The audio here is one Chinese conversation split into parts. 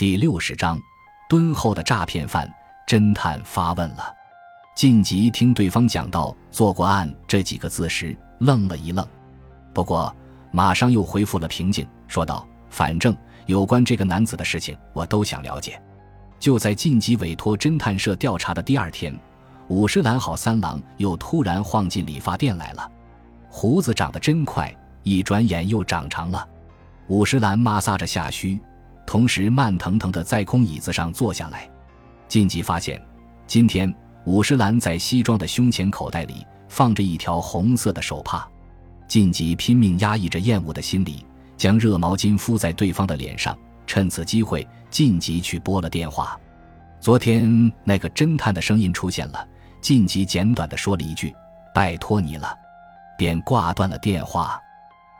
第六十章，敦厚的诈骗犯。侦探发问了。晋级听对方讲到“做过案”这几个字时，愣了一愣，不过马上又恢复了平静，说道：“反正有关这个男子的事情，我都想了解。”就在晋级委托侦探社调查的第二天，五十岚好三郎又突然晃进理发店来了。胡子长得真快，一转眼又长长了。五十岚摩挲着下须，同时慢腾腾地在空椅子上坐下来。晋级发现，今天五十岚在西装的胸前口袋里放着一条红色的手帕。晋级拼命压抑着厌恶的心理，将热毛巾敷在对方的脸上。趁此机会，晋级去拨了电话。昨天那个侦探的声音出现了，晋级简短的说了一句：“拜托你了。”便挂断了电话。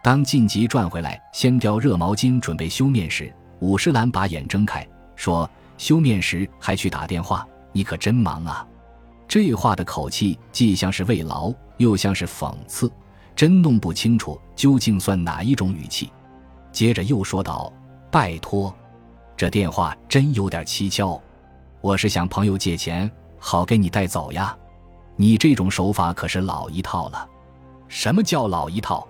当晋级转回来，掀掉热毛巾准备修面时，武士兰把眼睁开，说：“休面时还去打电话，你可真忙啊！”这话的口气既像是慰劳，又像是讽刺，真弄不清楚究竟算哪一种语气。接着又说道：“拜托，这电话真有点蹊跷。我是向朋友借钱，好给你带走呀。你这种手法可是老一套了。”什么叫老一套？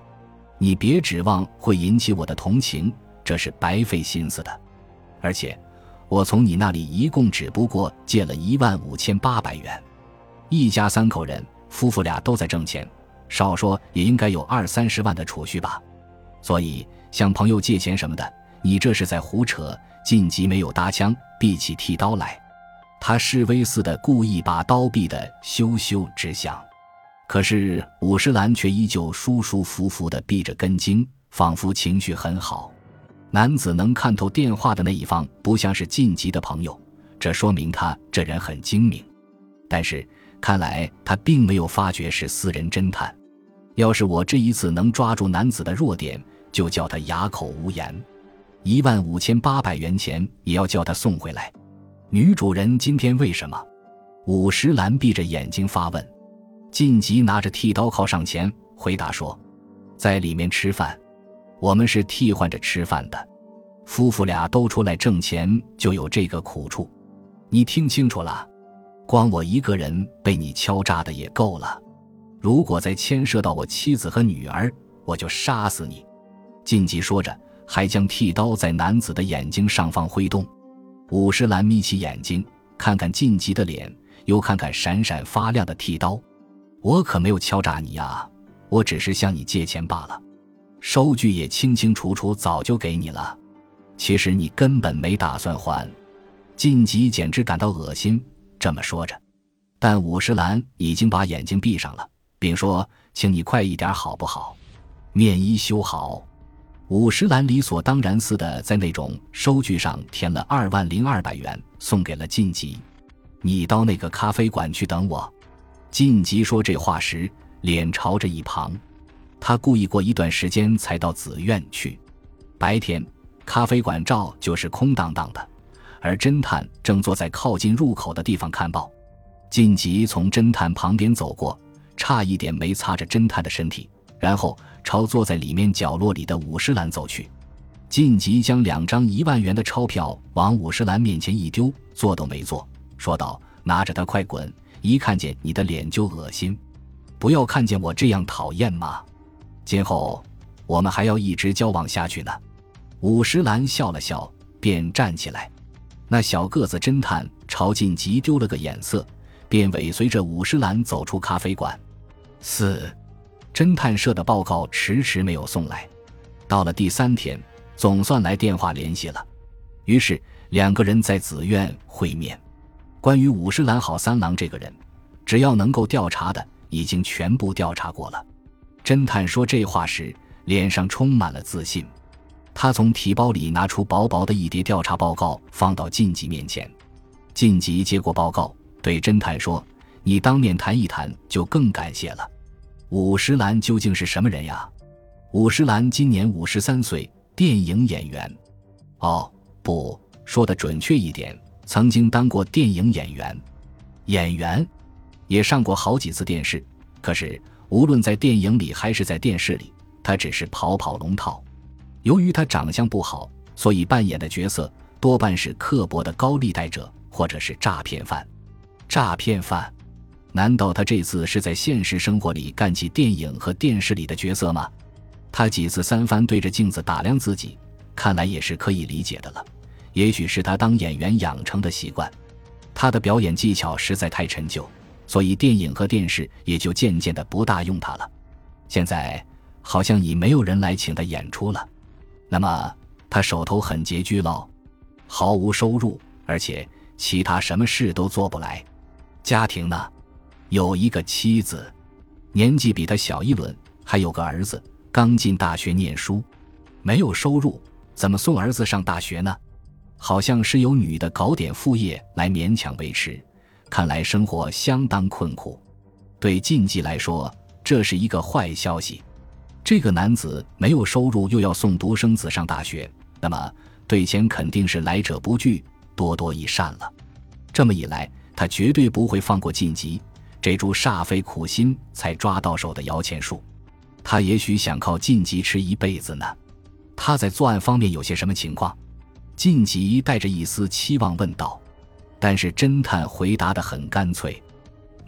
你别指望会引起我的同情，这是白费心思的。而且，我从你那里一共只不过借了一万五千八百元。一家三口人，夫妇俩都在挣钱，少说也应该有二三十万的储蓄吧。所以，向朋友借钱什么的，你这是在胡扯。晋级没有搭腔，闭起剃刀来，他示威似的故意把刀闭得咻咻直响。可是武士兰却依旧舒舒服服地闭着根茎，仿佛情绪很好。男子能看透电话的那一方不像是晋级的朋友，这说明他这人很精明。但是看来他并没有发觉是私人侦探。要是我这一次能抓住男子的弱点，就叫他哑口无言。一万五千八百元钱也要叫他送回来。女主人今天为什么？武十兰闭着眼睛发问。晋级拿着剃刀靠上前回答说：“在里面吃饭，我们是替换着吃饭的，夫妇俩都出来挣钱，就有这个苦处。你听清楚了，光我一个人被你敲诈的也够了，如果再牵涉到我妻子和女儿，我就杀死你。”晋级说着，还将剃刀在男子的眼睛上方挥动。武士兰眯起眼睛，看看晋级的脸，又看看闪闪发亮的剃刀。我可没有敲诈你呀，我只是向你借钱罢了，收据也清清楚楚，早就给你了。其实你根本没打算还。晋级简直感到恶心，这么说着，但武十兰已经把眼睛闭上了，并说：“请你快一点好不好？面衣修好。”武十兰理所当然似的在那种收据上填了二万零二百元，送给了晋级。你到那个咖啡馆去等我。晋级说这话时，脸朝着一旁。他故意过一段时间才到紫苑去。白天，咖啡馆照就是空荡荡的，而侦探正坐在靠近入口的地方看报。晋级从侦探旁边走过，差一点没擦着侦探的身体，然后朝坐在里面角落里的武士兰走去。晋级将两张一万元的钞票往武士兰面前一丢，坐都没坐，说道：“拿着它快滚。”一看见你的脸就恶心，不要看见我这样讨厌嘛！今后我们还要一直交往下去呢。武十兰笑了笑，便站起来。那小个子侦探朝晋级丢了个眼色，便尾随着武十兰走出咖啡馆。四，侦探社的报告迟迟没有送来。到了第三天，总算来电话联系了。于是两个人在紫苑会面。关于武士兰好三郎这个人，只要能够调查的，已经全部调查过了。侦探说这话时，脸上充满了自信。他从提包里拿出薄薄的一叠调查报告，放到晋级面前。晋级接过报告，对侦探说：“你当面谈一谈，就更感谢了。”武士兰究竟是什么人呀？武士兰今年五十三岁，电影演员。哦，不，说的准确一点。曾经当过电影演员，演员也上过好几次电视。可是无论在电影里还是在电视里，他只是跑跑龙套。由于他长相不好，所以扮演的角色多半是刻薄的高利贷者或者是诈骗犯。诈骗犯？难道他这次是在现实生活里干起电影和电视里的角色吗？他几次三番对着镜子打量自己，看来也是可以理解的了。也许是他当演员养成的习惯，他的表演技巧实在太陈旧，所以电影和电视也就渐渐的不大用他了。现在好像已没有人来请他演出了，那么他手头很拮据喽，毫无收入，而且其他什么事都做不来。家庭呢？有一个妻子，年纪比他小一轮，还有个儿子，刚进大学念书，没有收入，怎么送儿子上大学呢？好像是由女的搞点副业来勉强维持，看来生活相当困苦。对晋级来说，这是一个坏消息。这个男子没有收入，又要送独生子上大学，那么对钱肯定是来者不拒，多多益善了。这么一来，他绝对不会放过晋级。这株煞费苦心才抓到手的摇钱树，他也许想靠晋级吃一辈子呢。他在作案方面有些什么情况？晋级带着一丝期望问道。但是侦探回答的很干脆：“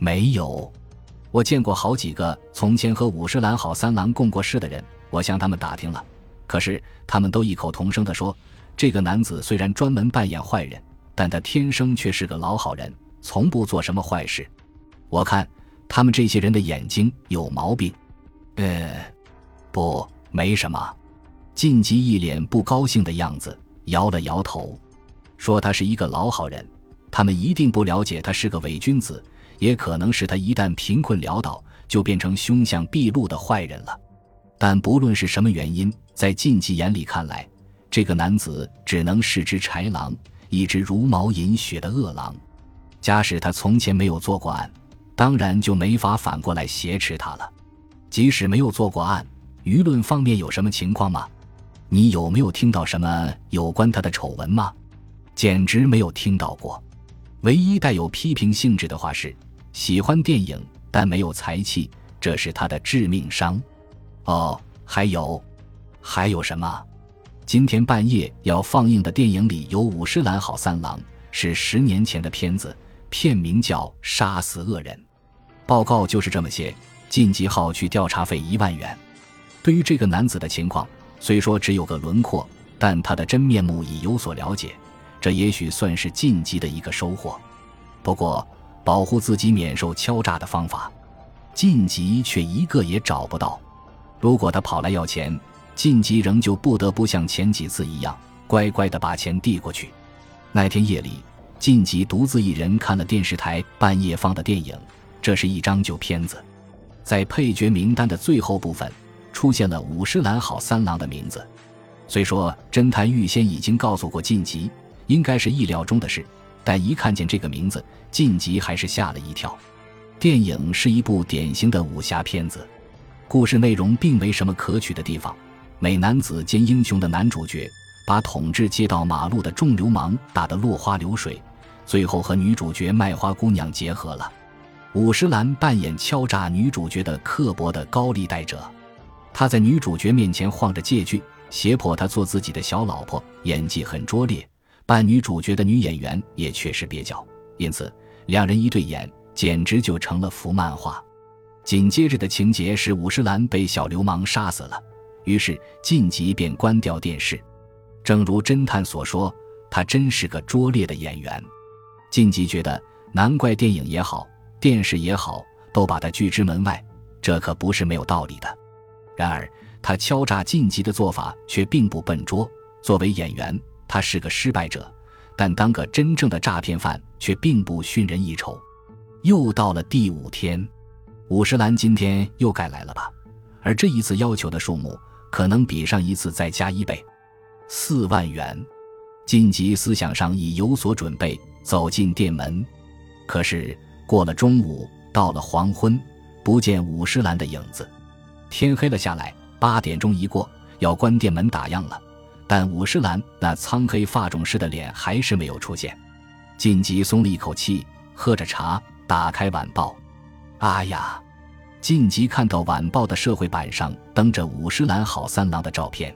没有。我见过好几个从前和五十岚好三郎共过事的人，我向他们打听了，可是他们都异口同声地说，这个男子虽然专门扮演坏人，但他天生却是个老好人，从不做什么坏事。”我看他们这些人的眼睛有毛病。呃，不，没什么。晋级一脸不高兴的样子，摇了摇头，说他是一个老好人。他们一定不了解他是个伪君子，也可能是他一旦贫困潦倒，就变成凶相毕露的坏人了。但不论是什么原因，在晋忌眼里看来，这个男子只能是只豺狼，一只茹毛饮血的恶狼。假使他从前没有做过案。当然就没法反过来挟持他了。即使没有做过案，舆论方面有什么情况吗？你有没有听到什么有关他的丑闻吗？简直没有听到过。唯一带有批评性质的话是：喜欢电影但没有才气，这是他的致命伤。哦，还有，还有什么？今天半夜要放映的电影里有五十岚好三郎，是十年前的片子。片名叫《杀死恶人》，报告就是这么些。晋级号去调查费一万元。对于这个男子的情况，虽说只有个轮廓，但他的真面目已有所了解，这也许算是晋级的一个收获。不过，保护自己免受敲诈的方法，晋级却一个也找不到。如果他跑来要钱，晋级仍旧不得不像前几次一样，乖乖地把钱递过去。那天夜里。晋级独自一人看了电视台半夜放的电影，这是一张旧片子，在配角名单的最后部分出现了五十岚好三郎的名字。虽说侦探预先已经告诉过晋级，应该是意料中的事，但一看见这个名字，晋级还是吓了一跳。电影是一部典型的武侠片子，故事内容并没什么可取的地方，美男子兼英雄的男主角把统治街道马路的众流氓打得落花流水。最后和女主角卖花姑娘结合了，五十岚扮演敲诈女主角的刻薄的高利贷者，他在女主角面前晃着借据，胁迫她做自己的小老婆，演技很拙劣。扮女主角的女演员也确实蹩脚，因此两人一对眼，简直就成了幅漫画。紧接着的情节是五十岚被小流氓杀死了，于是晋级便关掉电视。正如侦探所说，他真是个拙劣的演员。晋级觉得，难怪电影也好，电视也好，都把他拒之门外，这可不是没有道理的。然而，他敲诈晋级的做法却并不笨拙。作为演员，他是个失败者，但当个真正的诈骗犯却并不逊人一筹。又到了第五天，五十岚今天又该来了吧？而这一次要求的数目可能比上一次再加一倍，四万元。晋级思想上已有所准备。走进店门，可是过了中午，到了黄昏，不见五十岚的影子。天黑了下来，八点钟一过，要关店门打烊了。但五十岚那苍黑发肿似的脸还是没有出现。晋级松了一口气，喝着茶，打开晚报。啊呀！晋级看到晚报的社会版上登着五十岚好三郎的照片，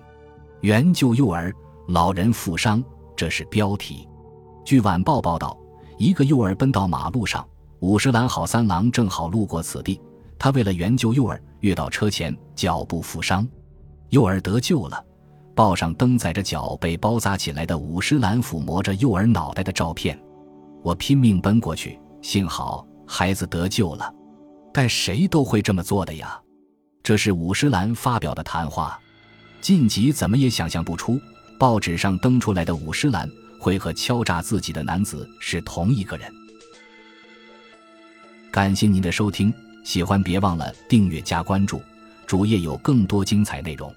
援救幼儿、老人负伤。这是标题。据晚报报道，一个幼儿奔到马路上，五十岚好三郎正好路过此地，他为了援救幼儿，跃到车前，脚部负伤，幼儿得救了。报上登载着脚被包扎起来的五十岚抚摸着幼儿脑袋的照片，我拼命奔过去，幸好孩子得救了。但谁都会这么做的呀。这是五十岚发表的谈话。晋级怎么也想象不出，报纸上登出来的五十岚会和敲诈自己的男子是同一个人。感谢您的收听，喜欢别忘了订阅加关注，主页有更多精彩内容。